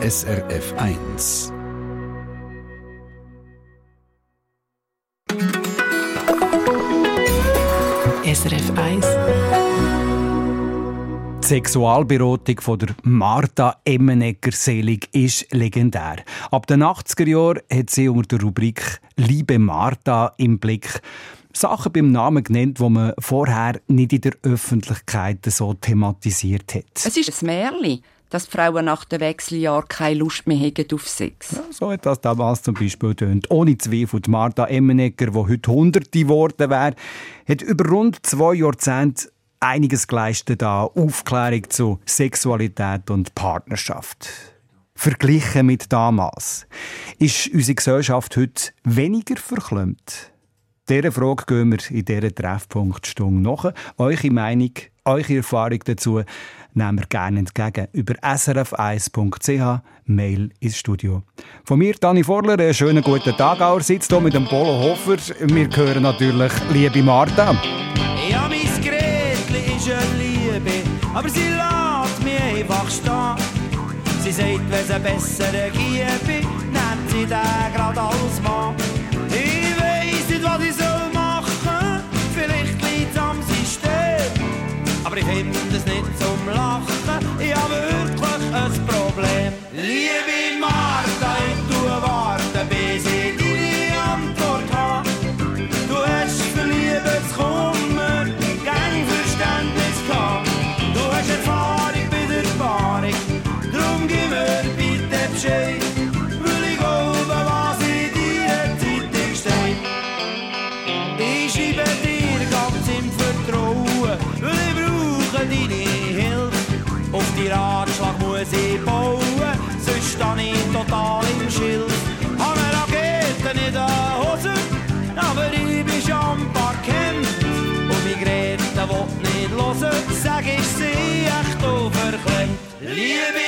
SRF 1. SRF 1. Die Sexualberatung von der Martha Emmenegger Selig ist legendär. Ab den 80er Jahren hat sie unter der Rubrik Liebe Martha im Blick Sachen beim Namen genannt, die man vorher nicht in der Öffentlichkeit so thematisiert hat. Es ist ein Märchen, dass Frauen nach dem Wechseljahr keine Lust mehr haben auf Sex. Ja, so hat das damals zum Beispiel tönt. Ohne Zweifel, die Martha Emmenegger, die heute Hunderte geworden wäre, hat über rund zwei Jahrzehnte einiges geleistet an Aufklärung zu Sexualität und Partnerschaft. Verglichen mit damals. Ist unsere Gesellschaft heute weniger verklemmt? Dieser Frage gehen wir in dieser Treffpunktstunde nach. Eure Meinung, eure Erfahrung dazu nehmen wir gerne entgegen über srf1.ch, Mail ins Studio. Von mir, Dani Vorler, einen schönen guten Tag. Auch sitzt hier mit dem Polo Hofer. Wir hören natürlich Liebe Martha. Ja, mein Gretli ist eine Liebe, aber sie lässt mich einfach stehen. Sie sagt, wenn es einen besseren gäbe, nennt sie den gerade als Mann. Aber ich finde es nicht zum Lachen, ich habe wirklich ein Problem. Liebe Martha, nicht hören, sag ich sie echt verklemmt. Liebe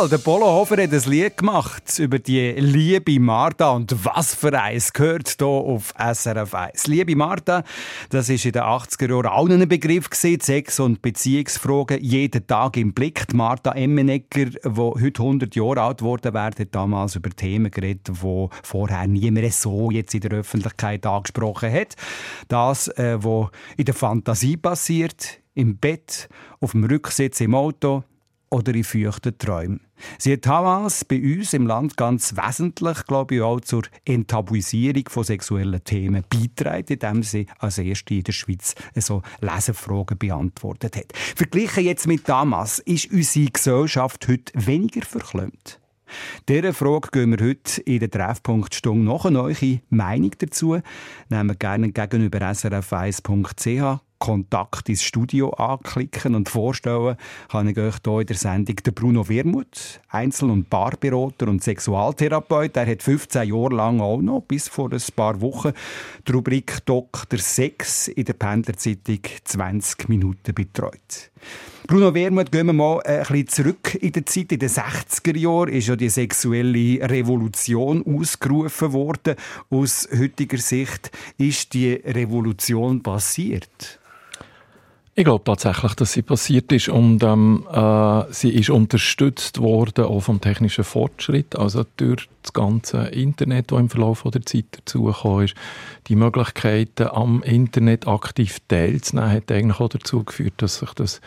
Jawohl, der Polo Hofer hat ein Lied gemacht über die liebe Martha und was für eins gehört hier auf SRF 1. Liebe Martha, das ist in den 80er Jahren auch ein Begriff gewesen, Sex- und Beziehungsfragen jeden Tag im Blick. Die Martha Emmenegger, die heute 100 Jahre alt geworden wäre, hat damals über Themen geredet, die vorher niemand so jetzt in der Öffentlichkeit angesprochen hat. Das, äh, was in der Fantasie passiert, im Bett, auf dem Rücksitz im Auto, oder in feuchten Träumen. Sie hat damals bei uns im Land ganz wesentlich, glaube ich, auch zur Enttabuisierung von sexuellen Themen beitragen, indem sie als erste in der Schweiz so Lesefragen beantwortet hat. Verglichen jetzt mit damals, ist unsere Gesellschaft heute weniger verklemmt. Dieser Frage gehen wir heute in der Treffpunktstunde noch eine neue Meinung dazu. Nehmen wir gerne gegenüber srf1.ch Kontakt ins Studio anklicken und vorstellen kann ich euch hier in der Sendung den Bruno Wermuth, Einzel- und Paarberater und Sexualtherapeut. Er hat 15 Jahre lang auch noch, bis vor ein paar Wochen, die Rubrik Dr. Sex in der Pendlerzeitung 20 Minuten betreut. Bruno Wermuth, gehen wir mal ein bisschen zurück in der Zeit. In den 60er Jahren ist ja die sexuelle Revolution ausgerufen worden. Aus heutiger Sicht ist die Revolution passiert. Ich glaube tatsächlich, dass sie passiert ist und ähm, äh, sie ist unterstützt worden auch vom technischen Fortschritt, also durch das ganze Internet, das im Verlauf der Zeit dazugekommen ist. Die Möglichkeiten am Internet aktiv teilzunehmen, hat eigentlich auch dazu geführt, dass sich das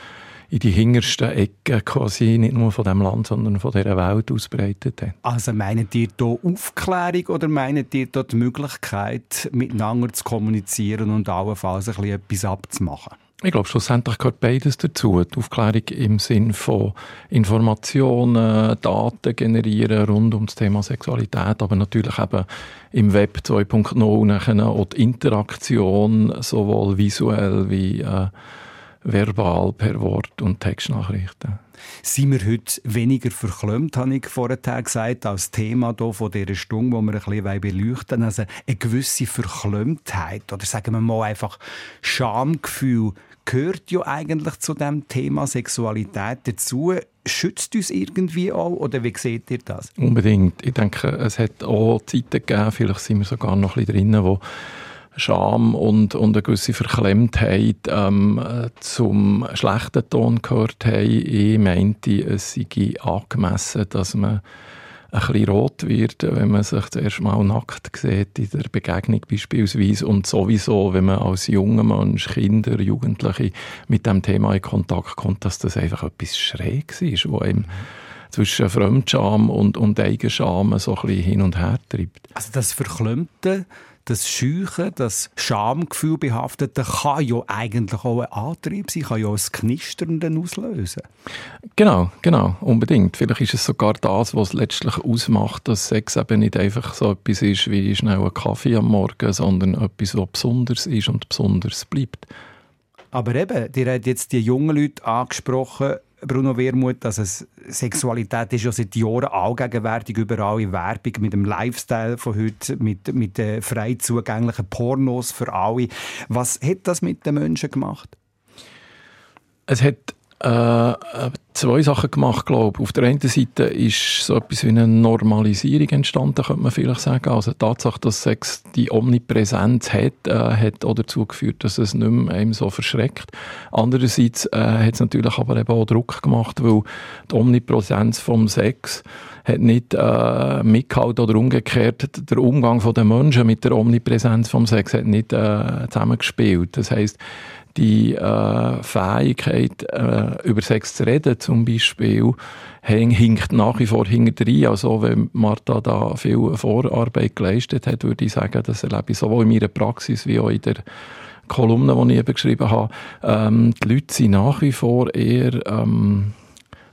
in die hintersten Ecken quasi nicht nur von dem Land, sondern von dieser Welt ausbreitet hat. Also meint ihr hier Aufklärung oder meint ihr hier die Möglichkeit, miteinander zu kommunizieren und allenfalls ein bisschen etwas abzumachen? Ich glaube, schlussendlich gehört beides dazu. Die Aufklärung im Sinn von Informationen, Daten generieren rund um das Thema Sexualität, aber natürlich eben im Web 2.0 auch die Interaktion, sowohl visuell wie äh, verbal per Wort und Textnachrichten. Sind wir heute weniger verklemmt, habe ich vorher gesagt, als Thema hier von dieser Stunde, wo wir ein bisschen beleuchten Also eine gewisse Verklemmtheit oder sagen wir mal einfach Schamgefühl gehört ja eigentlich zu dem Thema Sexualität dazu. Schützt uns irgendwie auch oder wie seht ihr das? Unbedingt. Ich denke, es hat auch Zeiten gegeben, vielleicht sind wir sogar noch ein bisschen drin, wo Scham und, und eine gewisse Verklemmtheit ähm, zum schlechten Ton gehört haben. Ich meinte, es sei angemessen, dass man ein bisschen rot wird, wenn man sich zuerst mal nackt sieht, in der Begegnung beispielsweise. Und sowieso, wenn man als junger Mensch, Kinder, Jugendliche mit dem Thema in Kontakt kommt, dass das einfach etwas Schräges ist, wo einem zwischen Fremdscham und, und Eigenscham so ein bisschen hin und her treibt. Also das Verklemmte das Scheuchen, das Schamgefühl behaftete, kann ja eigentlich auch ein Antrieb sein, kann ja auch ein Knistern auslösen. Genau, genau, unbedingt. Vielleicht ist es sogar das, was letztlich ausmacht, dass Sex eben nicht einfach so etwas ist wie schnell ein Kaffee am Morgen, sondern etwas, was besonders ist und besonders bleibt. Aber eben, dir hat jetzt die jungen Leute angesprochen, Bruno Wermuth, dass es Sexualität ist ja seit Jahren allgegenwärtig überall in Werbung mit dem Lifestyle von heute, mit, mit den frei zugänglichen Pornos für alle. Was hat das mit den Menschen gemacht? Es hat äh, zwei Sachen gemacht, glaube ich. Auf der einen Seite ist so etwas wie eine Normalisierung entstanden, könnte man vielleicht sagen. Also die Tatsache, dass Sex die Omnipräsenz hat, äh, hat auch dazu geführt, dass es nicht mehr einem so verschreckt. Andererseits äh, hat es natürlich aber eben auch Druck gemacht, weil die Omnipräsenz vom Sex hat nicht äh, mitgehalten oder umgekehrt, der Umgang der Menschen mit der Omnipräsenz vom Sex hat nicht äh, zusammengespielt. Das heißt die äh, Fähigkeit, äh, über Sex zu reden zum Beispiel, hinkt nach wie vor hinterher. Also wenn Martha da viel Vorarbeit geleistet hat, würde ich sagen, das erlebe ich sowohl in meiner Praxis wie auch in der Kolumne, die ich eben geschrieben habe. Ähm, die Leute sind nach wie vor eher... Ähm,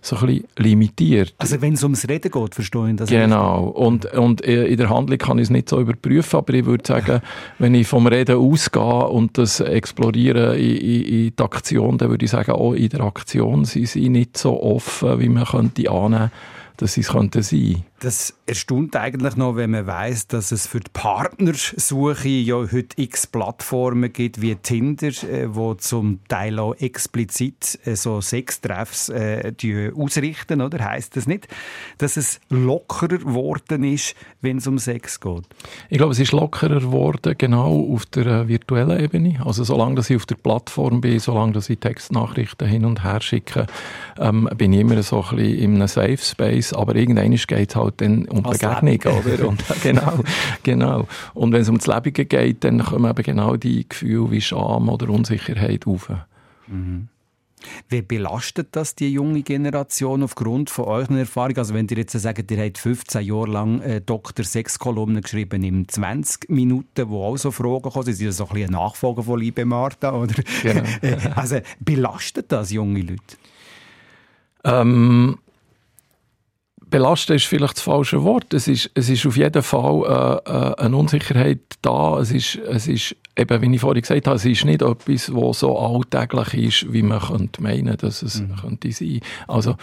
so ein bisschen limitiert. Also wenn es ums Reden geht, verstehe ich das Genau. Und, und in der Handlung kann ich es nicht so überprüfen, aber ich würde sagen, wenn ich vom Reden ausgehe und das exploriere in, in, in die Aktion, dann würde ich sagen, auch in der Aktion sind sie nicht so offen, wie man könnte annehmen, dass sie es könnten sein. Das erstaunt eigentlich noch, wenn man weiß, dass es für die Partnersuche ja heute x Plattformen gibt, wie Tinder, äh, wo zum Teil auch explizit äh, so Sextreffs äh, ausrichten, oder? Heißt das nicht, dass es lockerer geworden ist, wenn es um Sex geht? Ich glaube, es ist lockerer geworden, genau auf der äh, virtuellen Ebene. Also solange dass ich auf der Plattform bin, solange dass ich Textnachrichten hin und her schicke, ähm, bin ich immer so ein bisschen in einem Safe Space. Aber irgendwann geht es halt halt dann um Begegnung, oder? Und, genau, genau. Und wenn es um das Leben geht, dann kommen eben genau die Gefühle wie Scham oder Unsicherheit auf. Mhm. Wie belastet das die junge Generation aufgrund von euren Erfahrungen? Also wenn ihr jetzt sagt, ihr habt 15 Jahre lang äh, Dr. Sex-Kolumnen geschrieben in 20 Minuten, wo auch so Fragen kommen, sind ja so ein, bisschen ein Nachfolger von Liebe Martha, oder? Genau. also belastet das junge Leute? Ähm, belasten ist vielleicht das falsche Wort. Es ist, es ist auf jeden Fall äh, äh, eine Unsicherheit da. Es ist, es ist eben, wie ich vorhin gesagt habe, es ist nicht etwas, was so alltäglich ist, wie man könnte meinen, dass es mhm. könnte sein. Also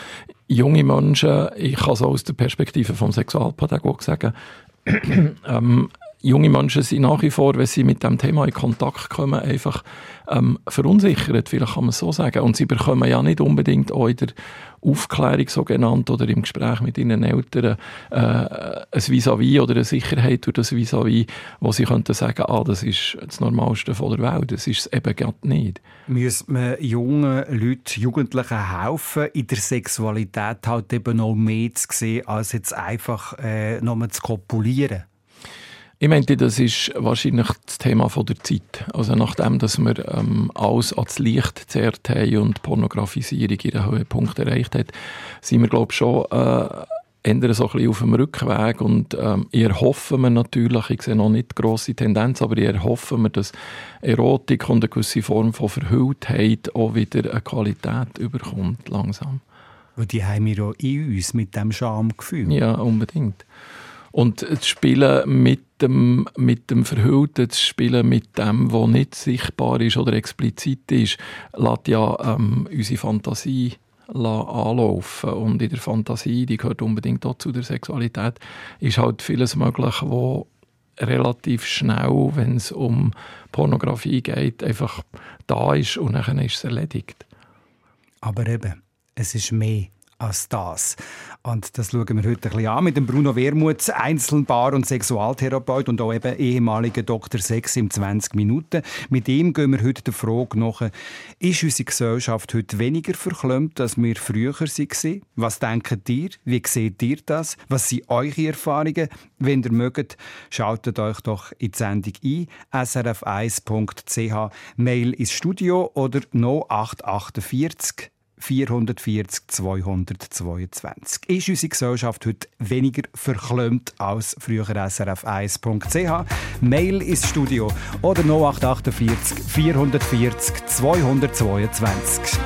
junge Menschen, ich kann es aus der Perspektive vom Sexualpädagogen sagen, ähm, junge Menschen sind nach wie vor, wenn sie mit dem Thema in Kontakt kommen, einfach ähm, verunsichert, vielleicht kann man es so sagen. Und sie bekommen ja nicht unbedingt auch in der Aufklärung so genannt oder im Gespräch mit ihren Eltern äh, ein Vis-à-vis oder eine Sicherheit durch das Vis-à-vis, wo sie könnten sagen, ah, das ist das Normalste von der Welt. Das ist es eben gerade nicht. Müsste man jungen Leuten, Jugendlichen helfen, in der Sexualität halt eben noch mehr zu sehen, als jetzt einfach äh, nur zu kopulieren? Ich meinte, das ist wahrscheinlich das Thema von der Zeit. Also nachdem, dass wir ähm, alles ans Licht gezerrt haben und Pornografisierung ihren Höhepunkt erreicht hat, sind wir, glaube ich, schon äh, ändern so ein bisschen auf dem Rückweg und ähm, eher hoffen wir natürlich, ich sehe noch nicht grosse Tendenz, aber eher hoffen wir, dass Erotik und eine gewisse Form von Verhülltheit auch wieder eine Qualität überkommt, langsam. Weil die haben wir ja in uns mit dem Schamgefühl. Ja, unbedingt. Und das Spielen mit dem, mit dem Verhüllten, das Spielen mit dem, was nicht sichtbar ist oder explizit ist, lässt ja ähm, unsere Fantasie anlaufen. Und in der Fantasie, die gehört unbedingt auch zu der Sexualität, ist halt vieles möglich, wo relativ schnell, wenn es um Pornografie geht, einfach da ist und dann ist es erledigt. Aber eben, es ist mehr als das. Und das schauen wir heute ein bisschen an mit dem Bruno Wermuth, Einzelbar- und Sexualtherapeut und auch eben ehemaliger Dr. Sex im 20 Minuten. Mit ihm gehen wir heute der Frage nach, ist unsere Gesellschaft heute weniger verklemmt, als wir früher waren? Was denkt ihr? Wie seht ihr das? Was sind eure Erfahrungen? Wenn ihr mögt, schaltet euch doch in die Sendung ein, srf1.ch, Mail ins Studio oder 0848 440 222. Ist unsere Gesellschaft heute weniger verklemmt als früher srf1.ch? Mail ins Studio oder 0848 440 222.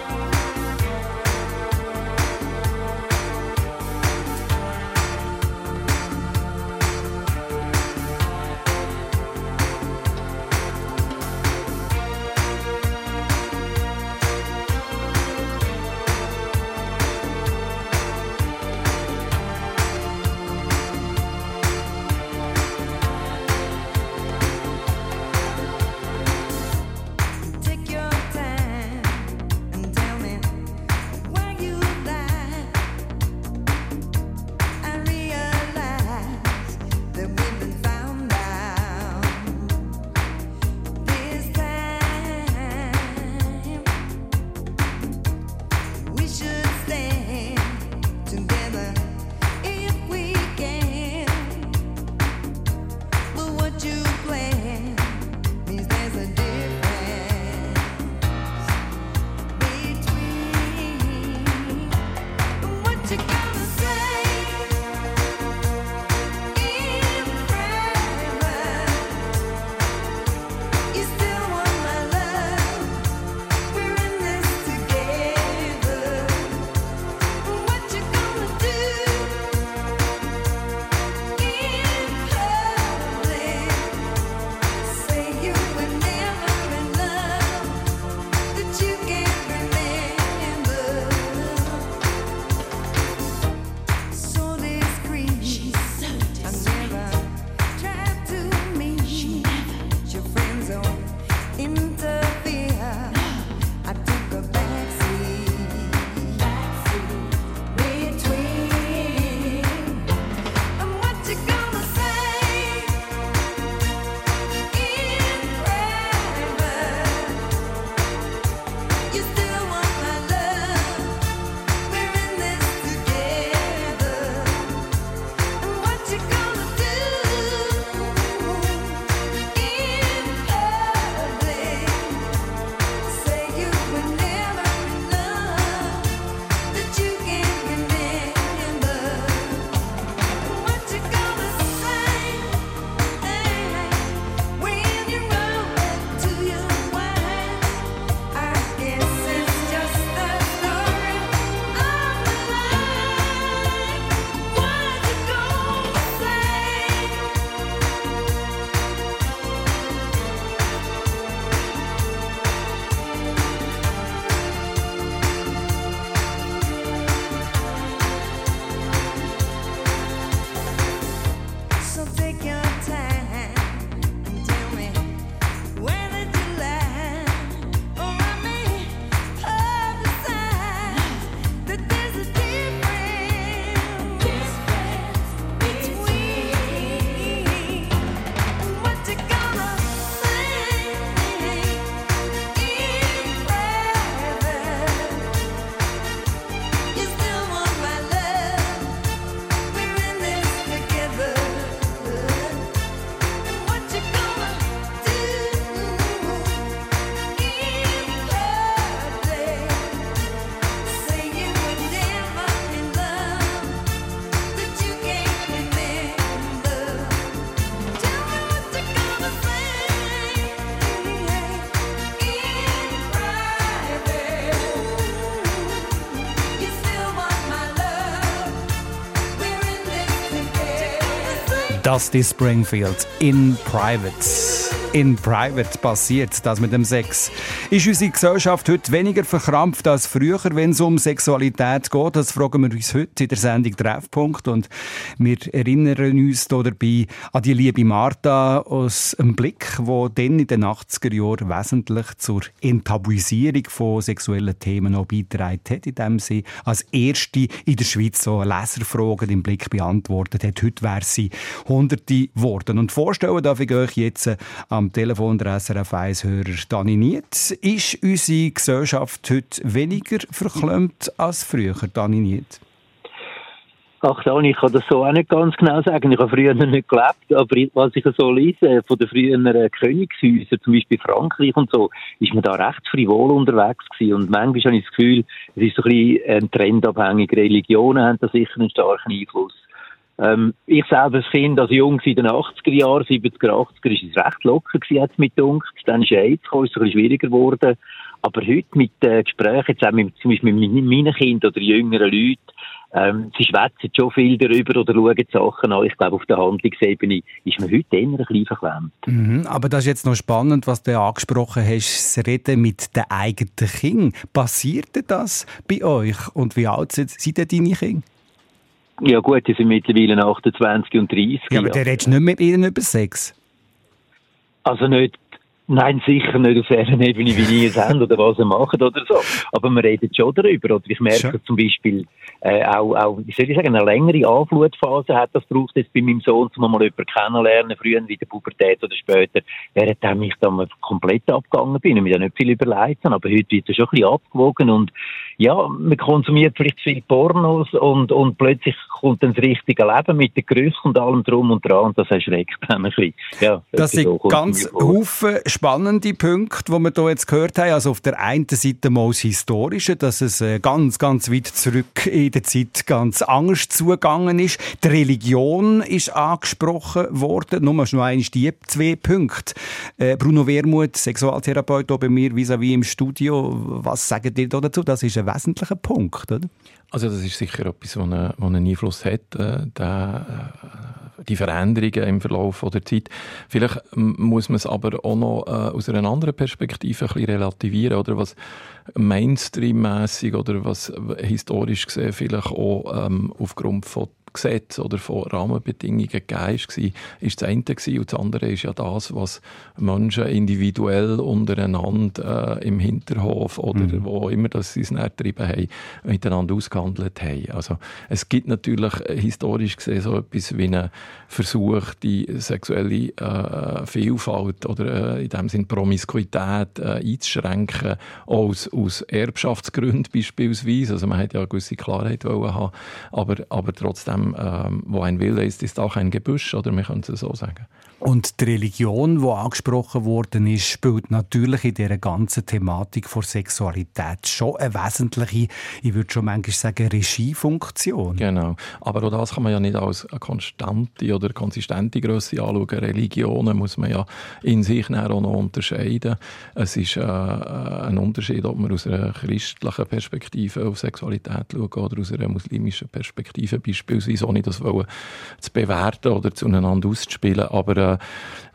Dusty Springfield in Private. In Private passiert das mit dem Sex. Ist unsere Gesellschaft heute weniger verkrampft als früher, wenn es um Sexualität geht? Das fragen wir uns heute in der Sendung Treffpunkt. Und wir erinnern uns dabei an die liebe Martha aus einem Blick, wo dann in den 80er Jahren wesentlich zur Enttabuisierung von sexuellen Themen noch beigetragen hat, indem sie als erste in der Schweiz so Leserfragen im Blick beantwortet hat. Heute wäre sie Hunderte geworden. Und vorstellen darf ich euch jetzt am Telefon der SRF 1-Hörer Dani Niet. Ist unsere Gesellschaft heute weniger verklemmt als früher, Dani Niet? Ach, Dani, ich kann das so auch nicht ganz genau sagen. Ich habe früher nicht gelebt, aber was ich so lese von den früheren Königshäusern, zum Beispiel Frankreich und so, ist man da recht frivol unterwegs gewesen. Und manchmal habe ich das Gefühl, es ist so ein bisschen trendabhängig. Religionen haben da sicher einen starken Einfluss. Ähm, ich selber als Kind, als Jung in den 80er Jahren, 70er, 80er, ist es recht locker gewesen, hat mit dunkt. Dann ist AIDS gekommen, ist es ein bisschen schwieriger geworden. Aber heute mit äh, Gesprächen, jetzt auch mit, zum Beispiel mit meinen Kindern oder jüngeren Leuten, ähm, sie schwätzen schon viel darüber oder schauen Sachen an. Ich glaube, auf der Handlungsebene ist man heute eher ein bisschen verklemmt. Mhm, aber das ist jetzt noch spannend, was du angesprochen hast, das Reden mit den eigenen Kindern. Passiert das bei euch? Und wie alt sind, sind deine Kinder? Ja gut, die sind mittlerweile 28 und 30. Ja, aber ja. der redest nicht mit ihnen über Sex? Also nicht Nein, sicher nicht auf der Ebene, wie die es haben oder was sie machen oder so. Aber wir reden schon darüber. Oder ich merke schon. zum Beispiel äh, auch, auch, wie soll ich sagen, eine längere Anflutphase hat das braucht jetzt bei meinem Sohn, um mal jemanden kennenlernen, früher wie der Pubertät oder später, während ich dann komplett abgegangen bin und mir dann nicht viel überlegt habe. Aber heute wird es schon ein bisschen abgewogen und ja, man konsumiert vielleicht viel Pornos und, und plötzlich kommt dann das richtige Leben mit den Gerüchen und allem drum und dran und das erschreckt dann ein bisschen. Ja, das sind so ganz Haufen spannende Punkte, die wir hier jetzt gehört haben. Also auf der einen Seite mal das Historische, dass es äh, ganz, ganz weit zurück in der Zeit ganz anders zugegangen ist. Die Religion ist angesprochen worden. Nur noch einmal die zwei Punkte. Äh, Bruno Wermuth, Sexualtherapeut hier bei mir vis-à-vis -vis im Studio. Was sagen ihr dazu? Das ist ein wesentlicher Punkt, oder? Also das ist sicher etwas, was einen, Einfluss hat, äh, äh, die Veränderungen im Verlauf der Zeit. Vielleicht muss man es aber auch noch äh, aus einer anderen Perspektive ein bisschen relativieren, oder was Mainstream-mässig oder was historisch gesehen vielleicht auch ähm, aufgrund von Gesetz oder von Rahmenbedingungen gegeben war, ist das eine gewesen. und das andere ist ja das, was Menschen individuell untereinander äh, im Hinterhof oder mhm. wo immer das sie es getrieben haben, miteinander ausgehandelt haben. Also es gibt natürlich äh, historisch gesehen so etwas wie einen Versuch, die sexuelle äh, Vielfalt oder äh, in dem Sinne Promiskuität äh, einzuschränken, aus, aus Erbschaftsgründen beispielsweise. Also man hat ja eine gewisse Klarheit wollen haben, aber, aber trotzdem ähm, ähm, wo ein Wille ist, ist auch ein Gebüsch, oder man könnte es so sagen. Und die Religion, die angesprochen worden ist, spielt natürlich in dieser ganzen Thematik von Sexualität schon eine wesentliche, ich würde schon manchmal sagen, Regiefunktion. Genau. Aber auch das kann man ja nicht als eine konstante oder konsistente Größe anschauen. Religionen muss man ja in sich auch noch unterscheiden. Es ist äh, ein Unterschied, ob man aus einer christlichen Perspektive auf Sexualität schaut oder aus einer muslimischen Perspektive beispielsweise, ohne das wollen, zu bewerten oder zueinander auszuspielen. Aber äh,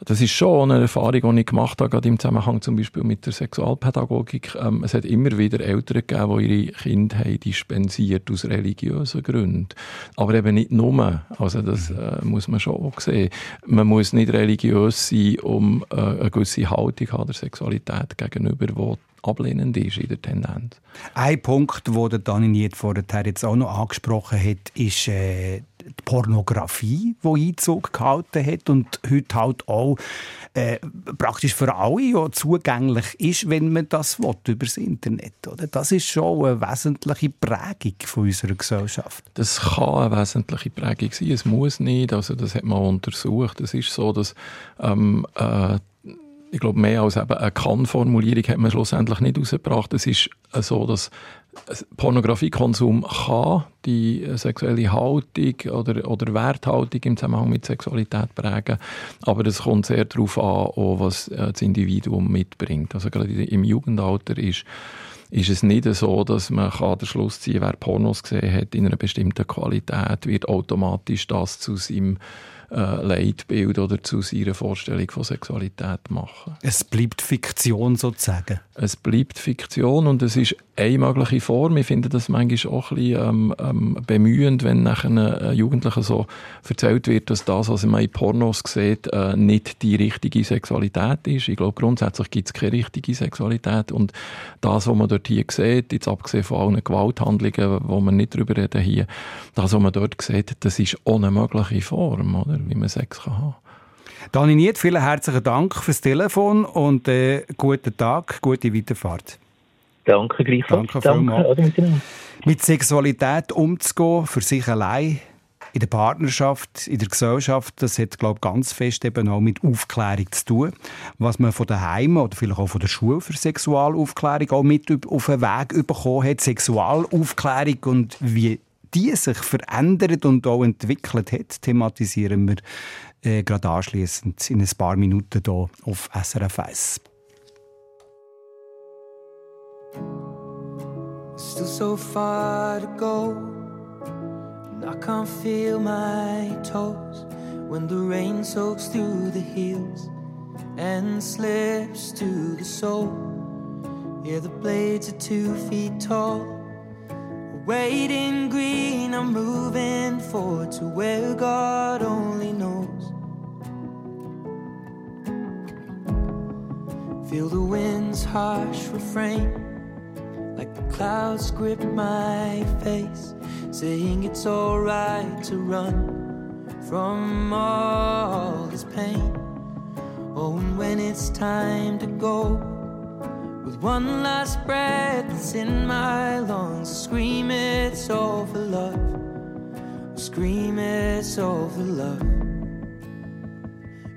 das ist schon eine Erfahrung, die ich gemacht habe, gerade im Zusammenhang zum Beispiel mit der Sexualpädagogik. Ähm, es hat immer wieder Eltern gegeben, die ihre Kinder haben dispensiert aus religiösen Gründen. Aber eben nicht nur. Also das äh, muss man schon auch sehen. Man muss nicht religiös sein, um äh, eine gewisse Haltung an der Sexualität gegenüber, die ablehnend ist in der Tendenz. Ein Punkt, den Dani Niet vorher jetzt auch noch angesprochen hat, ist äh, die Pornografie, die Einzug gehalten hat und heute halt auch äh, praktisch für alle ja zugänglich ist, wenn man das will, über das Internet. Oder? Das ist schon eine wesentliche Prägung von unserer Gesellschaft. Das kann eine wesentliche Prägung sein, es muss nicht. Also das hat man untersucht. Es ist so, dass ähm, äh, ich glaube, mehr als eben eine Kann-Formulierung hat man schlussendlich nicht herausgebracht. Es ist so, dass Pornografiekonsum kann die sexuelle Haltung oder, oder Werthaltung im Zusammenhang mit Sexualität prägen, aber es kommt sehr darauf an, was äh, das Individuum mitbringt. Also gerade im Jugendalter ist ist es nicht so, dass man kann den Schluss ziehen wer Pornos gesehen hat in einer bestimmten Qualität, wird automatisch das zu seinem äh, Leitbild oder zu seiner Vorstellung von Sexualität machen. Es bleibt Fiktion sozusagen. Es bleibt Fiktion und es ist eine mögliche Form. Ich finde das manchmal auch ein bisschen ähm, ähm, bemühend, wenn nachher äh, Jugendlichen so erzählt wird, dass das, was man in Pornos sieht, äh, nicht die richtige Sexualität ist. Ich glaube, grundsätzlich gibt es keine richtige Sexualität und das, was man dort hier sieht, jetzt abgesehen von allen Gewalthandlungen, wo man nicht drüber reden hier, das, was man dort sieht, das ist ohne mögliche Form, oder? Wie man Sex kann haben. Dani Niet, vielen herzlichen Dank fürs Telefon und äh, guten Tag, gute Weiterfahrt. Danke, gleichfalls. Danke, Danke. Mit Sexualität umzugehen, für sich allein, in der Partnerschaft, in der Gesellschaft, das hat, glaube ich, ganz fest eben auch mit Aufklärung zu tun. Was man von daheim oder vielleicht auch von der Schule für Sexualaufklärung auch mit auf den Weg bekommen hat. Sexualaufklärung und wie die sich verändert und auch entwickelt hat, thematisieren wir äh, gerade anschließend in ein paar Minuten hier auf SRF 1. Still so far to go, and I can't feel my toes when the rain soaks through the heels and slips to the sole. Yeah, the blades are two feet tall. Waiting green, I'm moving forward to where God only knows. Feel the wind's harsh refrain, like the clouds grip my face, saying it's alright to run from all this pain. Oh, and when it's time to go, with one last breath that's in my lungs, I scream it's all for love, I scream it's all for love.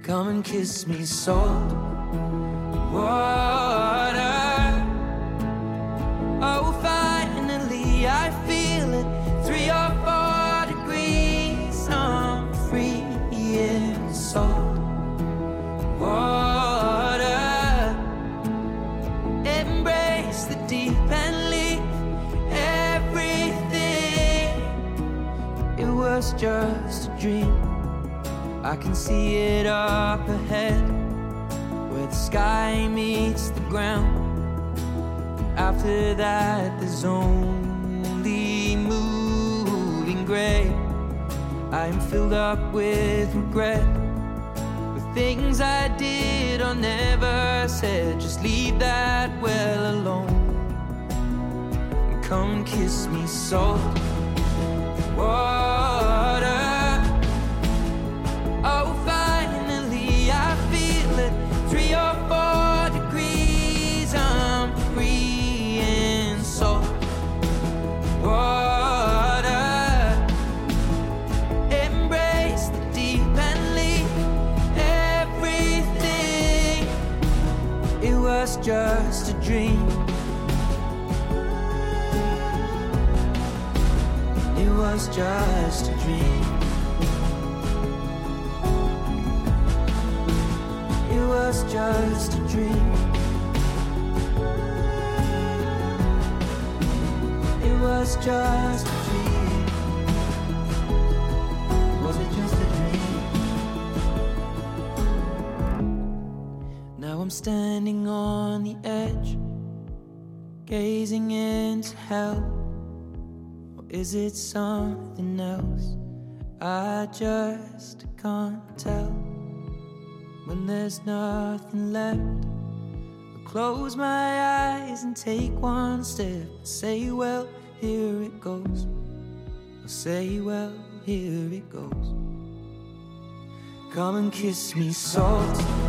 Come and kiss me, salt water. Just a dream. I can see it up ahead where the sky meets the ground. After that, there's only moving gray. I'm filled up with regret. The things I did or never said, just leave that well alone. Come kiss me, soft. water. Just a dream. It was just a dream. It was just a dream. It was just I'm standing on the edge, gazing into hell. Or is it something else? I just can't tell. When there's nothing left, I close my eyes and take one step. Say, well, here it goes. I say, well, here it goes. Come and kiss me, salt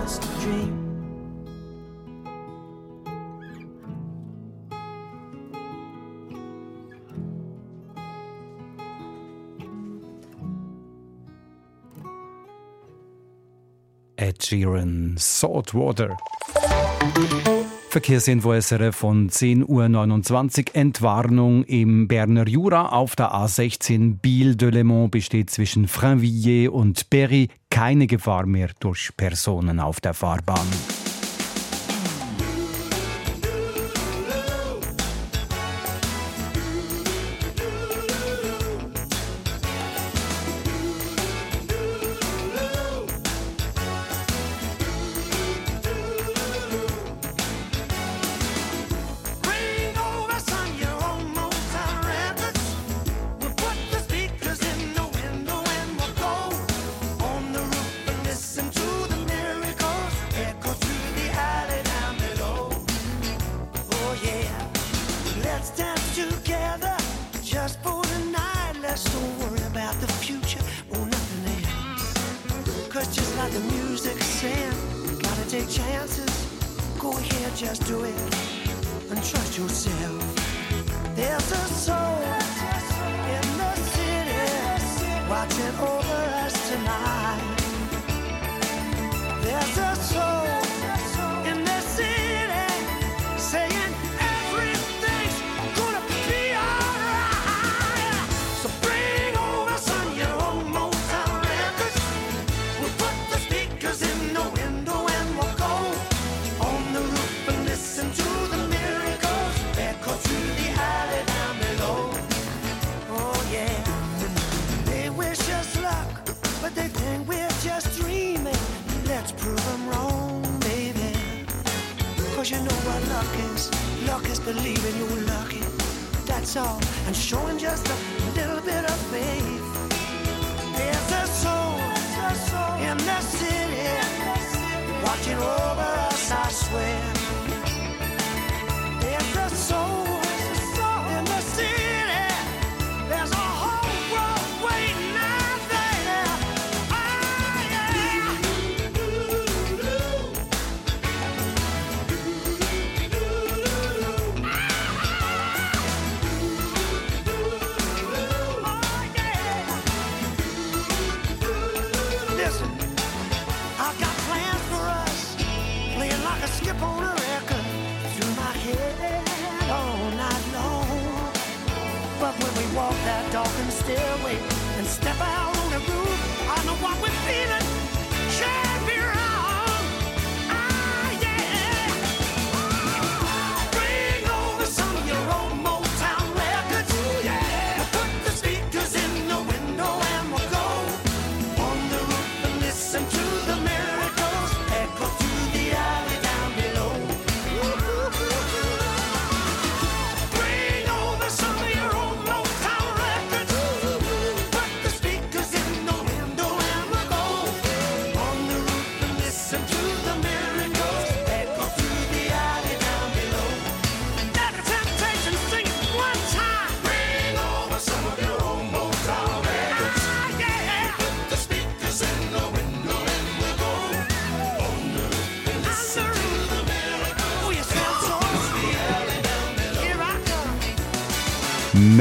Sheeran, Saltwater. Verkehrsinfo SRF von 10.29 Uhr. Entwarnung im Berner Jura auf der A16 Biel-Delemont besteht zwischen Frainvilliers und Berry keine Gefahr mehr durch Personen auf der Fahrbahn.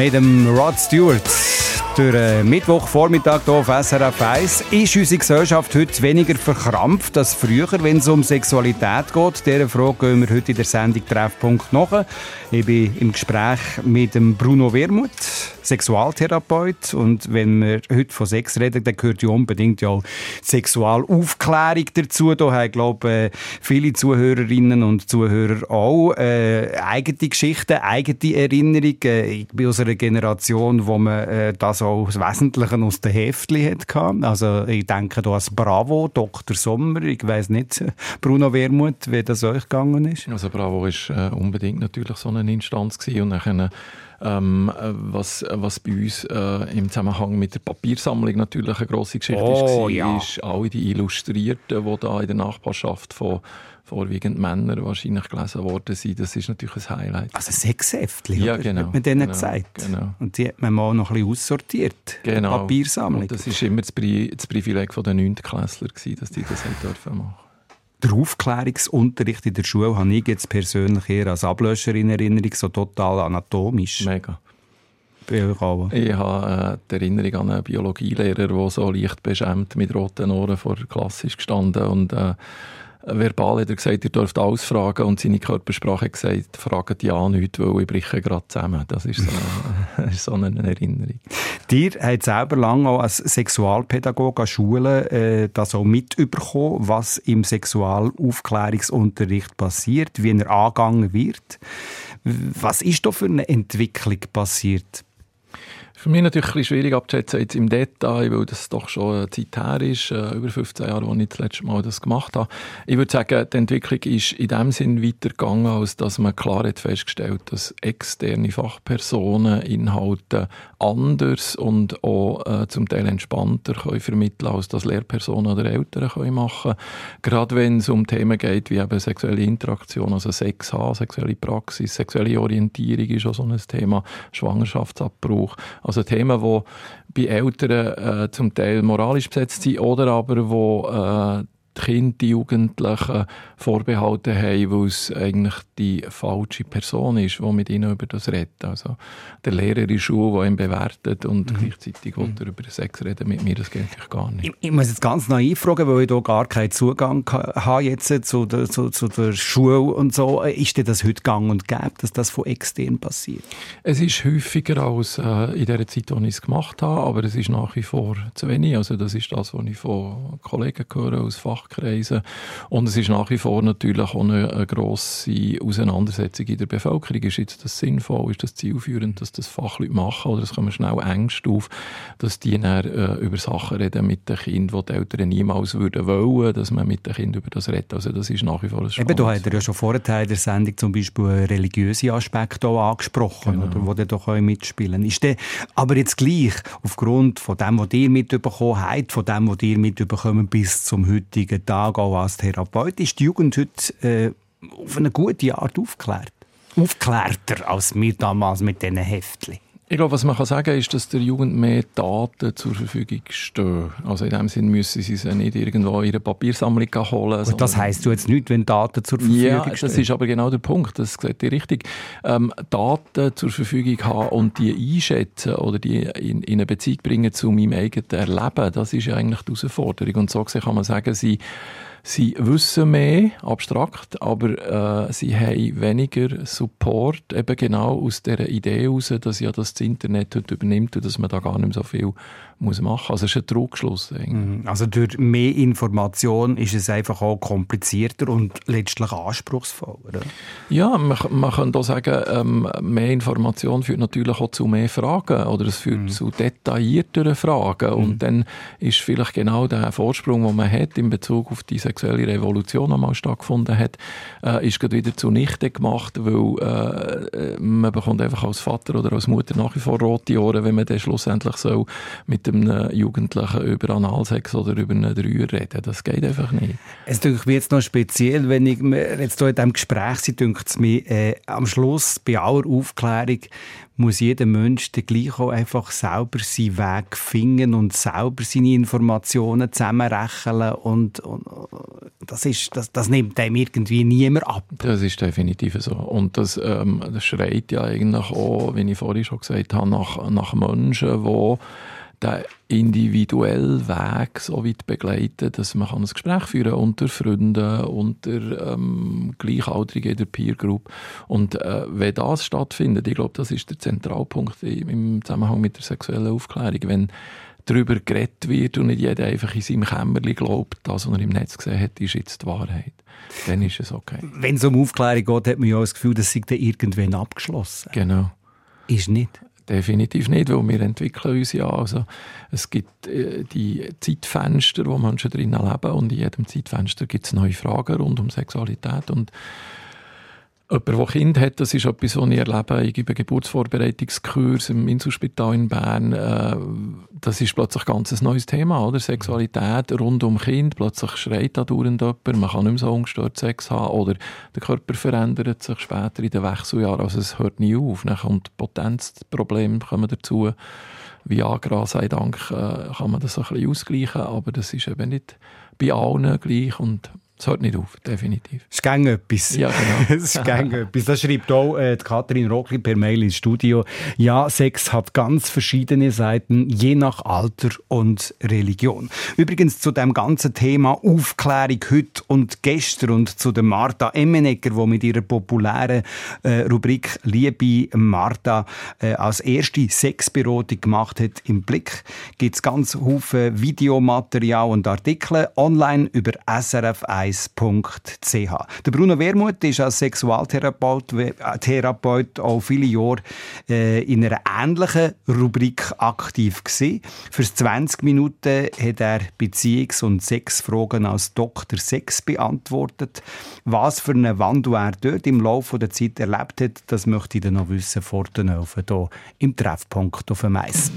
Mit dem Rod Stewart. Durch den Mittwochvormittag hier auf SRF 1 ist unsere Gesellschaft heute weniger verkrampft als früher, wenn es um Sexualität geht. Dieser Frage gehen wir heute in der Sendung Treffpunkt nach. Ich bin im Gespräch mit Bruno Wermuth, Sexualtherapeut. Und wenn wir heute von Sex reden, dann gehört ja unbedingt ja auch Sexualaufklärung dazu. Da haben, glaube ich, viele Zuhörerinnen und Zuhörer auch äh, eigene Geschichten, eigene Erinnerungen. Äh, Ich bin aus einer Generation, wo man äh, das auch das Wesentliche aus den Heftchen hatte. Also ich denke da an Bravo, Dr. Sommer. Ich weiß nicht, Bruno Wermuth, wie das euch gegangen ist. Also Bravo ist äh, unbedingt natürlich so eine Instanz gewesen. und dann ähm, äh, was, was bei uns äh, im Zusammenhang mit der Papiersammlung natürlich eine grosse Geschichte Oh, ist, ja. ist alle die Illustrierten, die da in der Nachbarschaft von vorwiegend Männern wahrscheinlich gelesen worden sind. Das ist natürlich ein Highlight. Also Sexheftchen, Ja, oder? genau, hat man denen genau, gesagt. genau. Und die hat man mal noch ein bisschen aussortiert. Genau. Papiersammlung. Und das ist immer das, Pri das Privileg der 9. Klässler, gewesen, dass die das dürfen machen. Der Aufklärungsunterricht in der Schule habe ich jetzt persönlich eher als Ablöscher in Erinnerung, so total anatomisch. Mega. Ich habe äh, die Erinnerung an einen Biologielehrer, der so leicht beschämt mit roten Ohren vor der Klasse ist gestanden und äh, verbal hat er gesagt, ihr dürft alles fragen und seine Körpersprache hat gesagt, fragt ja nicht, weil ich breche gerade zusammen. Das ist so eine, so eine Erinnerung. Dir hat selber lange auch als Sexualpädagoge an Schulen äh, das auch mitbekommen, was im Sexualaufklärungsunterricht passiert, wie er angegangen wird. Was ist da für eine Entwicklung passiert? Für mich natürlich ein bisschen schwierig abzuschätzen jetzt im Detail, weil das doch schon eine Zeit her ist, äh, über 15 Jahre, als ich das letzte Mal das gemacht habe. Ich würde sagen, die Entwicklung ist in dem Sinn weitergegangen, als dass man klar hat festgestellt, dass externe Fachpersonen Inhalte anders und auch äh, zum Teil entspannter können vermitteln als das Lehrpersonen oder Eltern können machen. Gerade wenn es um Themen geht wie eben sexuelle Interaktion, also Sex haben, sexuelle Praxis, sexuelle Orientierung ist auch so ein Thema, Schwangerschaftsabbruch. Also Themen, die bei Eltern äh, zum Teil moralisch besetzt sind oder aber wo äh, Kinder, die Jugendlichen Vorbehalte haben, weil es eigentlich die falsche Person ist, die mit ihnen über das redet. Also der Lehrer in der Schule, der ihn bewertet und mhm. gleichzeitig will er über Sex reden mit mir, das geht eigentlich gar nicht. Ich, ich muss jetzt ganz naiv fragen, weil ich hier gar keinen Zugang habe jetzt zu der, zu, zu der Schule und so. Ist dir das heute gang und gäbe, dass das von extern passiert? Es ist häufiger als äh, in der Zeit, als ich es gemacht habe, aber es ist nach wie vor zu wenig. Also das ist das, was ich von Kollegen höre aus Fachkreisen. Und es ist nach wie vor natürlich auch eine, eine grosse Auseinandersetzung in der Bevölkerung. Ist jetzt das sinnvoll? Ist das zielführend, dass das Fachleute machen? Oder es kommen schnell Ängste auf, dass die dann äh, über Sachen reden mit den Kindern, die die Eltern niemals würden wollen, dass man mit den Kindern über das redet. Also das ist nach wie vor ein Eben, du hast ja schon vorher in der Sendung zum Beispiel religiöse Aspekte auch angesprochen, genau. oder, wo die doch auch mitspielen. Ist der, aber jetzt gleich, aufgrund von dem, was ihr mitbekommen habt, von dem, was ihr mitbekommen bis zum heutigen Tag auch als Therapeut, ist die Jugend heute äh, auf eine gute Art aufklärt. Aufklärter als wir damals mit diesen Heftchen. Ich glaube, was man kann sagen ist, dass der Jugend mehr Daten zur Verfügung stehen. Also in dem Sinn müssen sie sie nicht irgendwo in ihre Papiersammlung holen. Und das heisst du jetzt nicht, wenn Daten zur Verfügung stehen? Ja, das ist aber genau der Punkt. Das seht ihr richtig. Ähm, Daten zur Verfügung haben und die einschätzen oder die in, in eine Beziehung bringen zu meinem eigenen Erleben, das ist ja eigentlich die Herausforderung. Und so kann man sagen, sie Sie wissen mehr, abstrakt, aber äh, sie haben weniger Support, eben genau aus der Idee heraus, dass ja das, das Internet heute übernimmt und dass man da gar nicht mehr so viel muss machen. Also es ist ein Trugschluss. Mhm. Also durch mehr Information ist es einfach auch komplizierter und letztlich anspruchsvoller. Oder? Ja, man, man kann da sagen, ähm, mehr Information führt natürlich auch zu mehr Fragen oder es führt mhm. zu detaillierteren Fragen mhm. und dann ist vielleicht genau der Vorsprung, den man hat in Bezug auf diese sexuelle Revolution einmal stattgefunden hat, äh, ist gerade wieder zunichte gemacht, weil äh, man bekommt einfach als Vater oder als Mutter nach wie vor rote Ohren, wenn man dann schlussendlich so mit einem Jugendlichen über Analsex oder über einen Dreier reden. Das geht einfach nicht. Es denke mir jetzt noch speziell, wenn ich jetzt hier in diesem Gespräch bin, denkt es mir, äh, am Schluss bei aller Aufklärung muss jeder Mensch dann gleich auch einfach selber seinen Weg finden und selber seine Informationen zusammenrechnen und, und das, ist, das, das nimmt einem irgendwie niemand ab. Das ist definitiv so. Und das, ähm, das schreit ja eigentlich auch, wie ich vorhin schon gesagt habe, nach, nach Menschen, die den individuellen Weg so weit begleiten, dass man ein Gespräch führen kann unter Freunden, unter ähm, Gleichaltrigen in der Peer Group. Und äh, wenn das stattfindet, ich glaube, das ist der Zentralpunkt im Zusammenhang mit der sexuellen Aufklärung, wenn darüber geredet wird und nicht jeder einfach in seinem Kämmerchen glaubt, das, was er im Netz gesehen hat, ist jetzt die Wahrheit. Dann ist es okay. Wenn es um Aufklärung geht, hat man ja das Gefühl, das sei dann irgendwann abgeschlossen. Genau. Ist nicht. Definitiv nicht, weil wir entwickeln uns ja. Also, es gibt äh, die Zeitfenster, wo Menschen drinnen leben und in jedem Zeitfenster gibt es neue Fragen rund um Sexualität und Jemand, der Kind hat, das ist etwas, was ich erlebe. Ich gebe Geburtsvorbereitungskurs im Inselspital in Bern. Äh, das ist plötzlich ein ganz neues Thema, oder? Sexualität rund um Kind. Plötzlich schreit da dauernd jemand. Man kann nicht mehr so ungestört Sex haben. Oder der Körper verändert sich später in den Wechseljahren. Also es hört nie auf. Dann kommt Potenzprobleme kommen dazu. Viagra sei Dank äh, kann man das ein bisschen ausgleichen, aber das ist eben nicht bei allen gleich und Es hört nicht auf, definitiv. Es ist gang etwas. Ja, genau. es ist gang etwas. Das schreibt auch äh, die Katrin Rockli per Mail ins Studio. Ja, Sex hat ganz verschiedene Seiten, je nach Alter und Religion. Übrigens zu dem ganzen Thema Aufklärung heute und gestern und zu der Martha Emmenegger, die mit ihrer populären äh, Rubrik Liebe Martha äh, als erste Sexberatung gemacht hat im Blick, gibt es ganz viele Videomaterial und Artikel online über srf1 der Bruno Wermuth ist als Sexualtherapeut äh, Therapeut auch viele Jahre äh, in einer ähnlichen Rubrik aktiv gewesen. Für 20 Minuten hat er Beziehungs- und Sexfragen als Dr. Sex beantwortet. Was für eine Wandel er dort im Laufe der Zeit erlebt hat, das möchte ich dann noch wissen vor den Öfen hier im Treffpunkt auf dem Eis.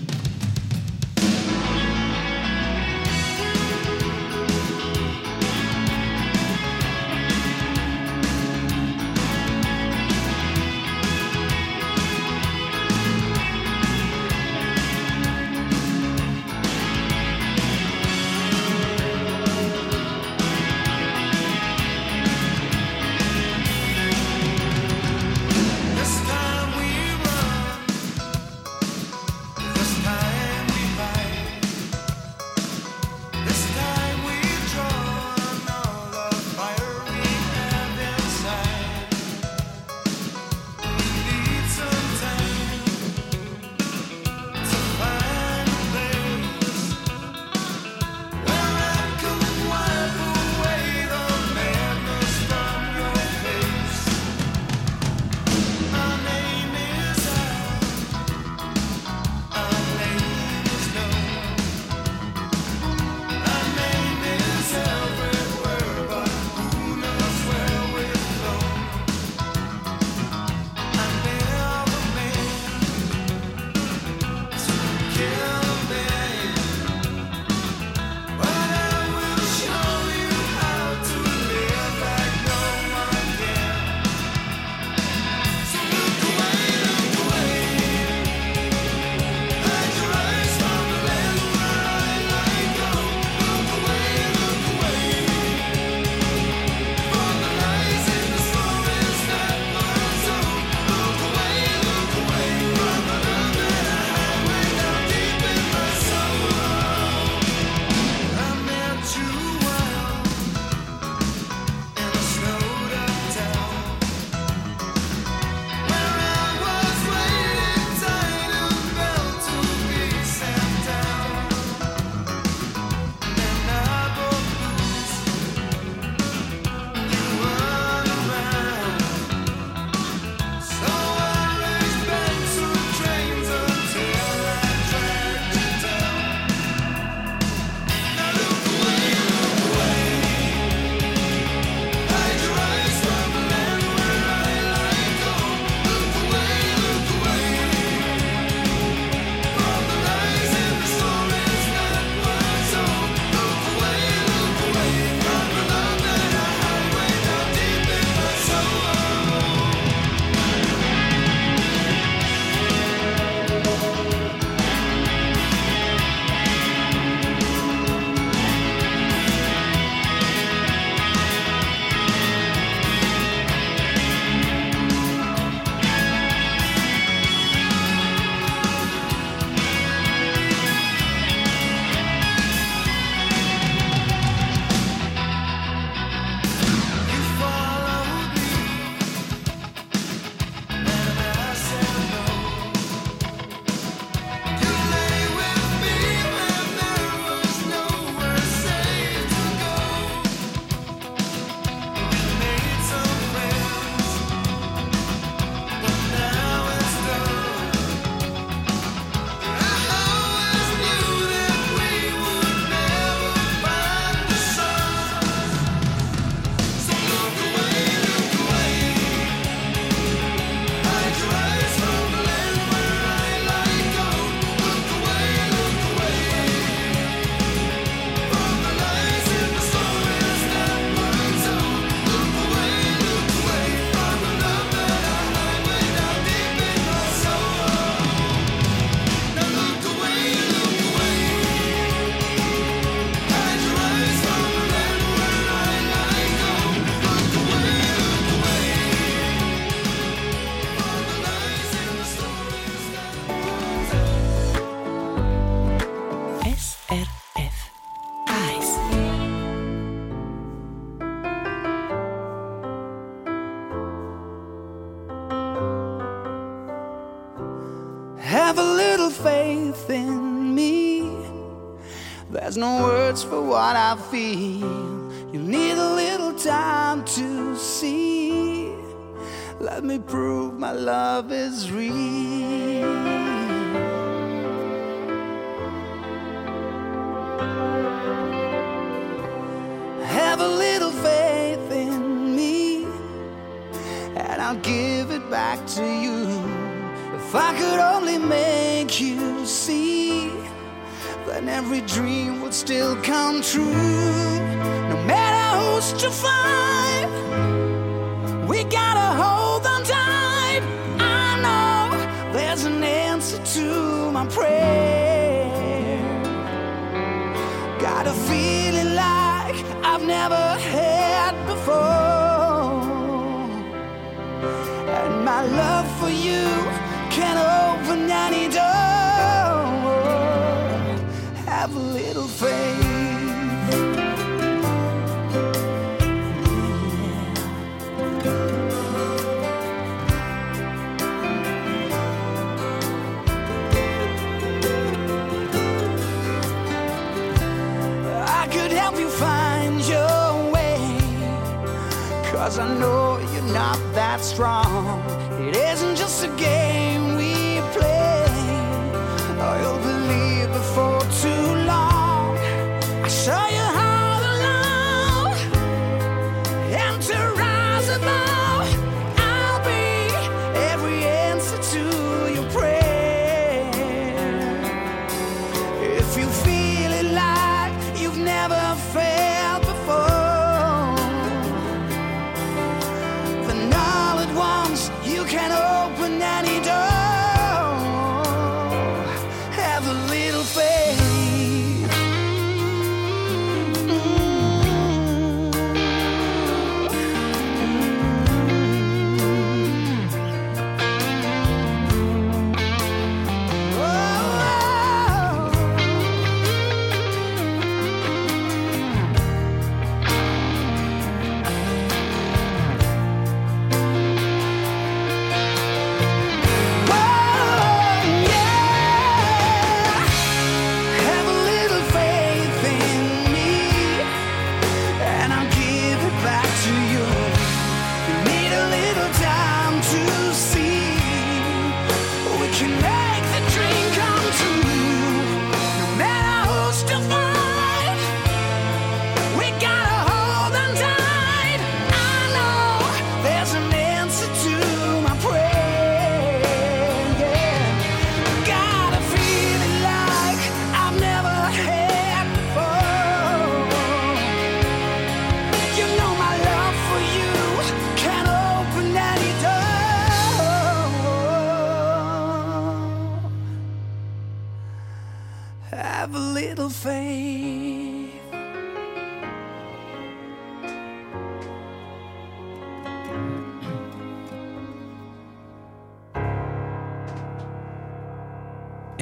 Faith in me. There's no words for what I feel. You need a little time to see. Let me prove my love is real. Have a little faith in me, and I'll give it back to you. If I could only make you see, then every dream would still come true. No matter who's to find, we gotta hold on tight. I know there's an answer to my prayer. Got a feeling like I've never had before. And my love strong.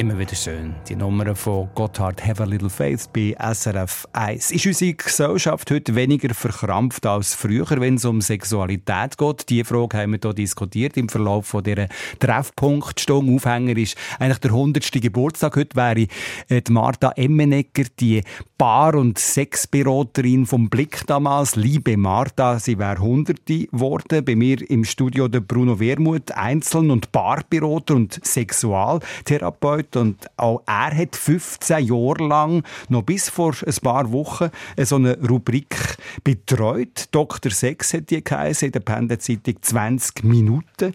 Immer wieder schön. Die Nummer von Gotthard Have a Little Faith bei SRF 1. Ist unsere Gesellschaft heute weniger verkrampft als früher, wenn es um Sexualität geht? Diese Frage haben wir hier diskutiert im Verlauf von dieser Treffpunktstunde. Aufhänger ist eigentlich der 100. Geburtstag. Heute wäre äh, die Martha Emmenegger, die Paar- und Sexberaterin vom Blick damals. Liebe Martha, sie wäre Hunderte geworden. Bei mir im Studio der Bruno Wermuth, Einzeln- und Paarberater und Sexualtherapeut. Und auch er hat 15 Jahre lang, noch bis vor ein paar Wochen, so eine Rubrik betreut. Dr. Sex hat die geheißen, in der Pendelzeitung 20 Minuten.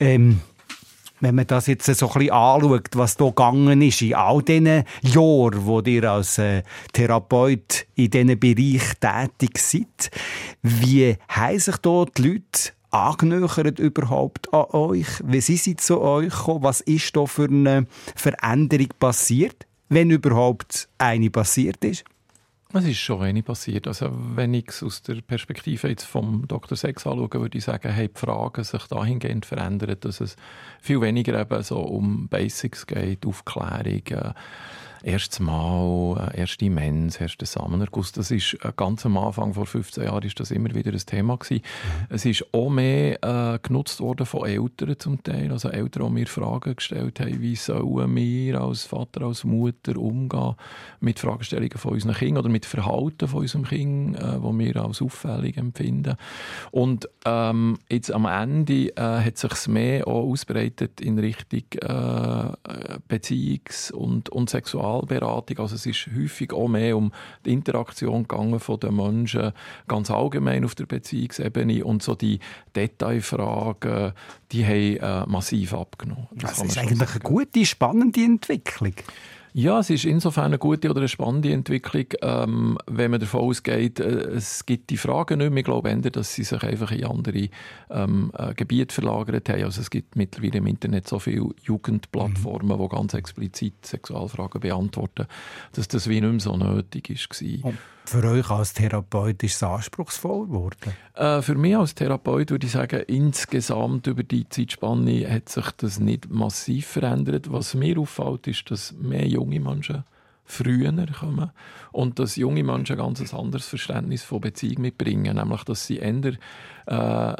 Ähm, wenn man das jetzt so ein bisschen anschaut, was da gegangen ist in all diesen Jahren, wo ihr als äh, Therapeut in diesen Bereich tätig seid, wie haben sich da die Leute angenöchert überhaupt an euch? Wie sind sie zu euch gekommen? Was ist da für eine Veränderung passiert? Wenn überhaupt eine passiert ist? Es ist schon wenig passiert. Also, wenn ich es aus der Perspektive jetzt vom Dr. Sex anschaue, würde ich sagen, haben die Fragen sich dahingehend verändert, dass es viel weniger eben so um Basics geht, Aufklärung, äh, erstes Mal, äh, erste Mens, erster Samenerguss. Das ist äh, ganz am Anfang, vor 15 Jahren, ist das immer wieder ein Thema gewesen. Mhm. Es ist auch mehr äh, genutzt worden von Eltern zum Teil. Also Eltern, die mir Fragen gestellt haben, wie sollen wir als Vater, als Mutter umgehen mit Fragestellungen von unseren Kindern oder mit Verhalten von unserem Kind, äh, wo wir als auffällig empfinden. Und ähm, jetzt am Ende äh, hat sich mehr auch ausbreitet in Richtung äh, Beziehungs- und, und Sexualberatung. Also es ist häufig auch mehr um die Interaktion gegangen von den Menschen ganz allgemein auf der Beziehungsebene und so die Detailfragen, die haben äh, massiv abgenommen. Das, das ist eigentlich eine gute, spannende Entwicklung. Ja, es ist insofern eine gute oder eine spannende Entwicklung, ähm, wenn man davon ausgeht, äh, es gibt die Fragen nicht mehr. Ich glaube eher, dass sie sich einfach in andere ähm, äh, Gebiete verlagert haben. Also es gibt mittlerweile im Internet so viele Jugendplattformen, mhm. die ganz explizit Sexualfragen beantworten, dass das wie nicht mehr so nötig war. Für euch als Therapeut ist es anspruchsvoll geworden? Äh, für mich als Therapeut würde ich sagen, insgesamt über die Zeitspanne hat sich das nicht massiv verändert. Was mir auffällt, ist, dass mehr junge Menschen früher kommen und dass junge Menschen ein ganz anderes Verständnis von Beziehung mitbringen, nämlich dass sie eher äh,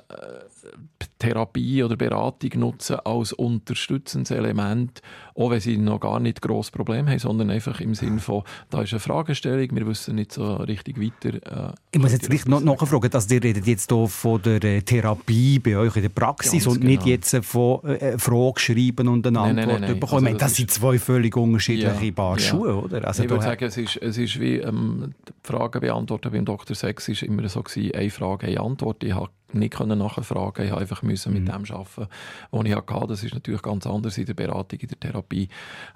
Therapie oder Beratung nutzen als unterstützendes Element, auch wenn sie noch gar nicht groß Problem haben, sondern einfach im Sinn von, da ist eine Fragestellung, wir wissen nicht so richtig weiter. Äh, ich muss jetzt vielleicht noch nachfragen, dass ihr redet jetzt hier von der äh, Therapie bei euch in der Praxis Ganz und genau. nicht jetzt von äh, Fragen schreiben und eine Antwort nein, nein, nein, bekommen. Also das, das sind zwei völlig unterschiedliche ja, Paar Schuhe, oder? Also ich würde sagen, es ist, es ist wie ähm, die Fragen beantworten beim Dr. Sex ist immer so gewesen, eine Frage, eine Antwort. Ich habe nicht nachfragen Ich habe einfach müssen mit mhm. dem arbeiten, was ich hatte. Das ist natürlich ganz anders in der Beratung, in der Therapie.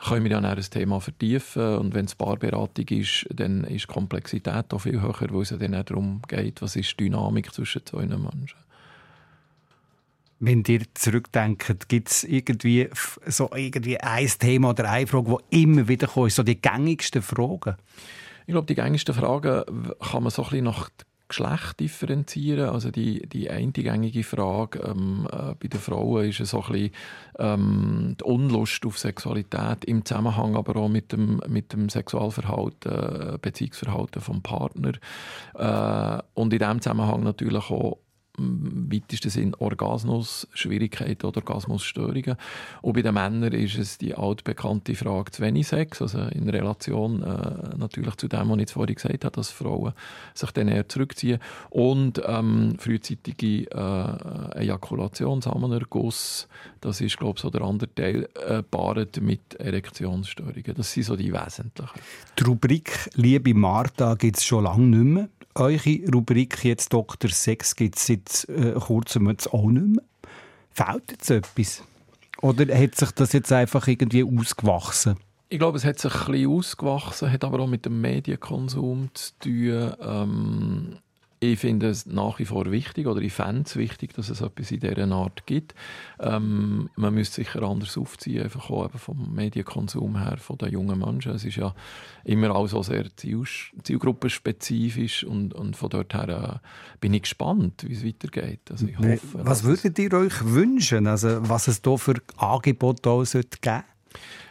Können wir dann ein Thema vertiefen und wenn es Paarberatung ist, dann ist die Komplexität auch viel höher, weil es dann auch darum geht, was ist die Dynamik zwischen zwei Menschen. Wenn ihr zurückdenkt, gibt es irgendwie so irgendwie ein Thema oder eine Frage, die immer wieder kommt, so die gängigsten Fragen? Ich glaube, die gängigsten Fragen kann man so ein bisschen nach Geschlecht differenzieren. Also die, die eingängige Frage ähm, äh, bei den Frauen ist so ein bisschen ähm, die Unlust auf Sexualität im Zusammenhang aber auch mit dem, mit dem Sexualverhalten, äh, Beziehungsverhalten vom Partner. Äh, und in diesem Zusammenhang natürlich auch im weitesten Sinn Orgasmusschwierigkeiten oder Orgasmusstörungen. Und bei den Männern ist es die altbekannte Frage zu wenig Sex, also in Relation äh, natürlich zu dem, was ich vorhin gesagt habe, dass Frauen sich dann eher zurückziehen und ähm, frühzeitige äh, Ejakulation, Samenerguss, das ist glaube ich so der andere Teil, äh, mit Erektionsstörungen. Das sind so die wesentlichen. Die Rubrik «Liebe Martha» gibt es schon lange nicht mehr. Eure Rubrik jetzt Dr. Sex gibt es seit äh, kurzem jetzt auch nicht mehr. Fehlt jetzt etwas? Oder hat sich das jetzt einfach irgendwie ausgewachsen? Ich glaube, es hat sich ein bisschen ausgewachsen, hat aber auch mit dem Medienkonsum zu tun. Ähm, ich finde es nach wie vor wichtig, oder ich fände es wichtig, dass es etwas in dieser Art gibt. Ähm, man müsste sicher anders aufziehen, einfach auch vom Medienkonsum her, von den jungen Menschen. Es ist ja immer auch so sehr ziel zielgruppenspezifisch und, und von dort her äh, bin ich gespannt, wie es weitergeht. Also ich hoffe, was würdet ihr euch wünschen, also was es hier für Angebote geben sollte?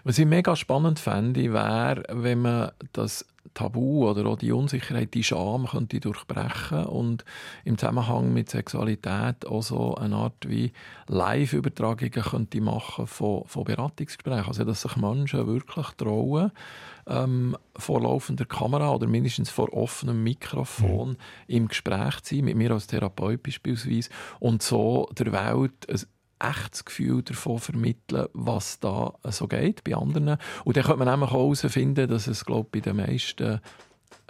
Was ich mega spannend fände, wäre, wenn man das Tabu oder auch die Unsicherheit, die Scham könnte durchbrechen und im Zusammenhang mit Sexualität auch so eine Art wie Live-Übertragungen könnte machen von, von Beratungsgesprächen. Also, dass sich Menschen wirklich trauen, ähm, vor laufender Kamera oder mindestens vor offenem Mikrofon mhm. im Gespräch zu sein, mit mir als Therapeut beispielsweise, und so der Welt ein echtes Gefühl davon vermitteln, was da so geht bei anderen. Und dann könnte man nämlich auch herausfinden, dass es, glaube ich, bei den meisten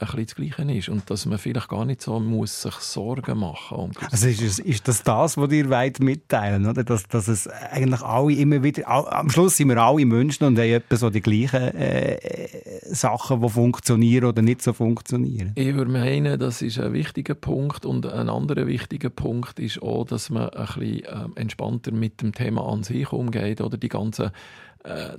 ein bisschen das Gleiche ist und dass man vielleicht gar nicht so muss sich Sorgen machen um Also ist, ist das das, was ihr weit mitteilen, oder? Dass, dass es eigentlich alle immer wieder, am Schluss sind wir alle Menschen und haben etwa so die gleichen äh, Sachen, die funktionieren oder nicht so funktionieren. Ich würde meinen, das ist ein wichtiger Punkt und ein anderer wichtiger Punkt ist auch, dass man ein bisschen äh, entspannter mit dem Thema an sich umgeht oder die ganzen äh,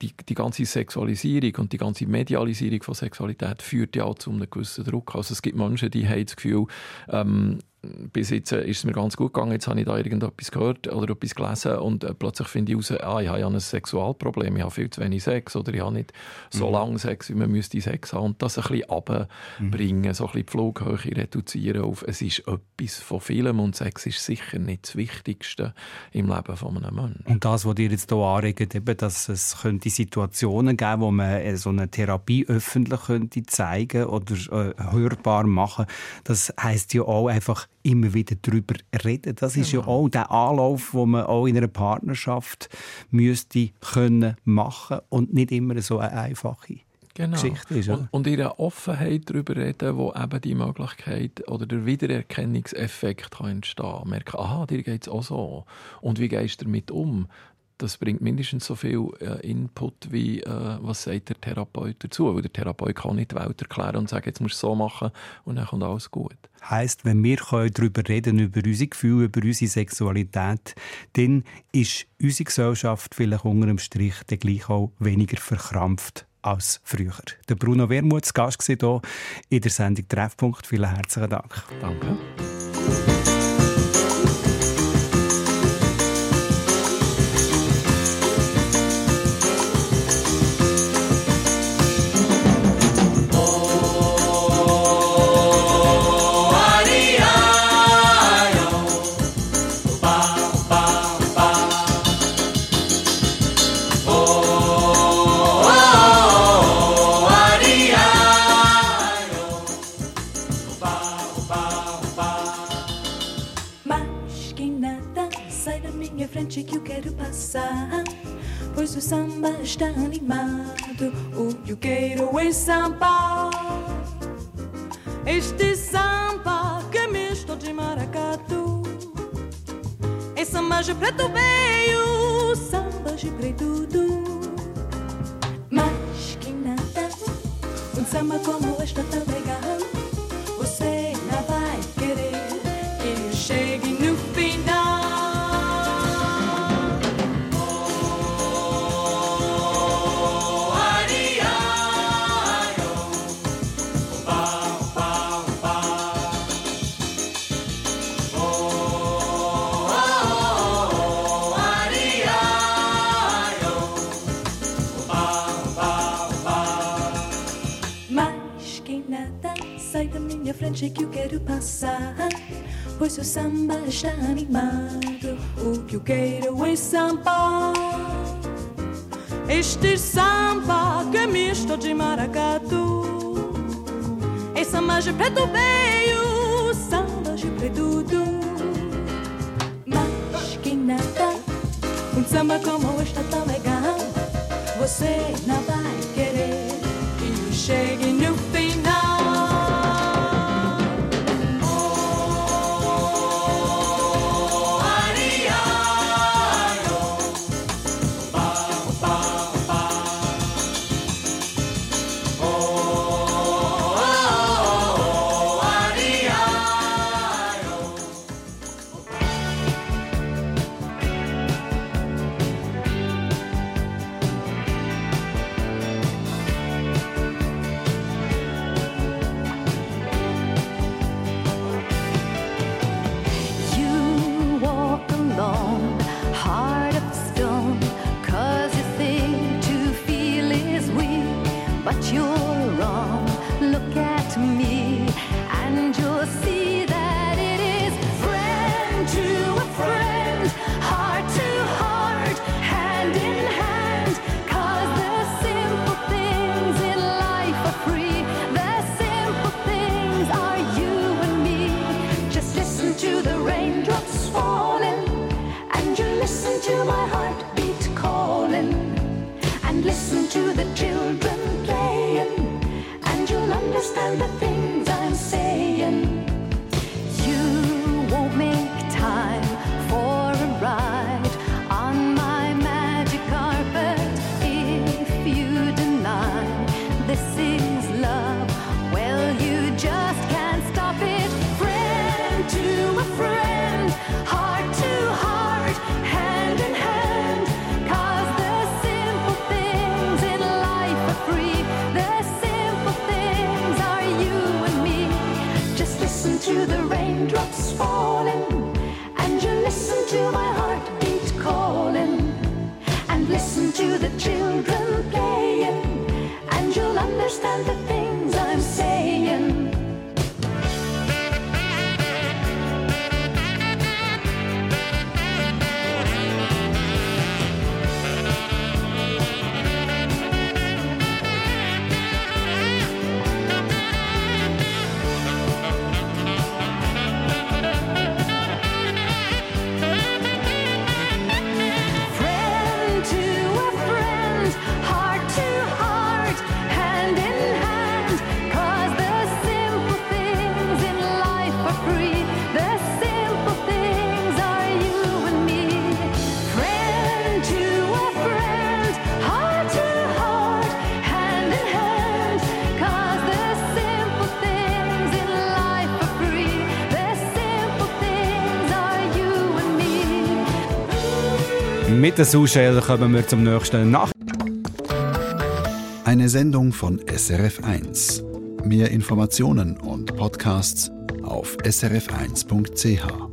die, die ganze Sexualisierung und die ganze Medialisierung von Sexualität führt ja auch zu einem gewissen Druck. Also es gibt Menschen, die haben das Gefühl, ähm, bis jetzt äh, ist es mir ganz gut gegangen, jetzt habe ich da irgendetwas gehört oder etwas gelesen und äh, plötzlich finde ich raus, ah, ich habe ja ein Sexualproblem, ich habe viel zu wenig Sex oder ich habe nicht so mhm. lange Sex, wie man müsste Sex haben und das ein bisschen runterbringen, mhm. so ein bisschen die Flughöhe reduzieren auf, es ist etwas von vielem und Sex ist sicher nicht das Wichtigste im Leben von einem Menschen. Und das, was dir jetzt hier anregt, eben, dass es könnte Situationen geben, wo man äh, so eine Therapie öffentlich könnte zeigen oder äh, hörbar machen, das heißt ja auch einfach immer wieder darüber reden. Das ist ja auch der Anlauf, wo man auch in einer Partnerschaft müsste können machen und nicht immer so eine einfache genau. Geschichte ist. Und, und ihre Offenheit darüber reden, wo eben die Möglichkeit oder der Wiedererkennungseffekt kann entstehen kann. Merken, aha, dir geht es auch so. Und wie gehst du damit um? Das bringt mindestens so viel äh, Input wie äh, was sagt der Therapeut dazu, weil der Therapeut kann nicht die Welt erklären und sagen, jetzt musst du so machen und dann kommt alles gut. Heißt, wenn wir darüber reden über unsere Gefühle, über unsere Sexualität, dann ist unsere Gesellschaft vielleicht unter dem Strich dann gleich auch weniger verkrampft als früher. Der Bruno Wermuth, Gast hier in der Sendung Treffpunkt. Vielen herzlichen Dank. Danke. Está animado, o que eu quero é samba. Este samba que é misto de maracatu. É samba de preto veio, samba de preto Mas quem nada, um samba como este tão legal, você não vai querer que eu chegue den Sushel kommen wir zum nächsten Nach. Eine Sendung von SRF1. Mehr Informationen und Podcasts auf srf1.ch.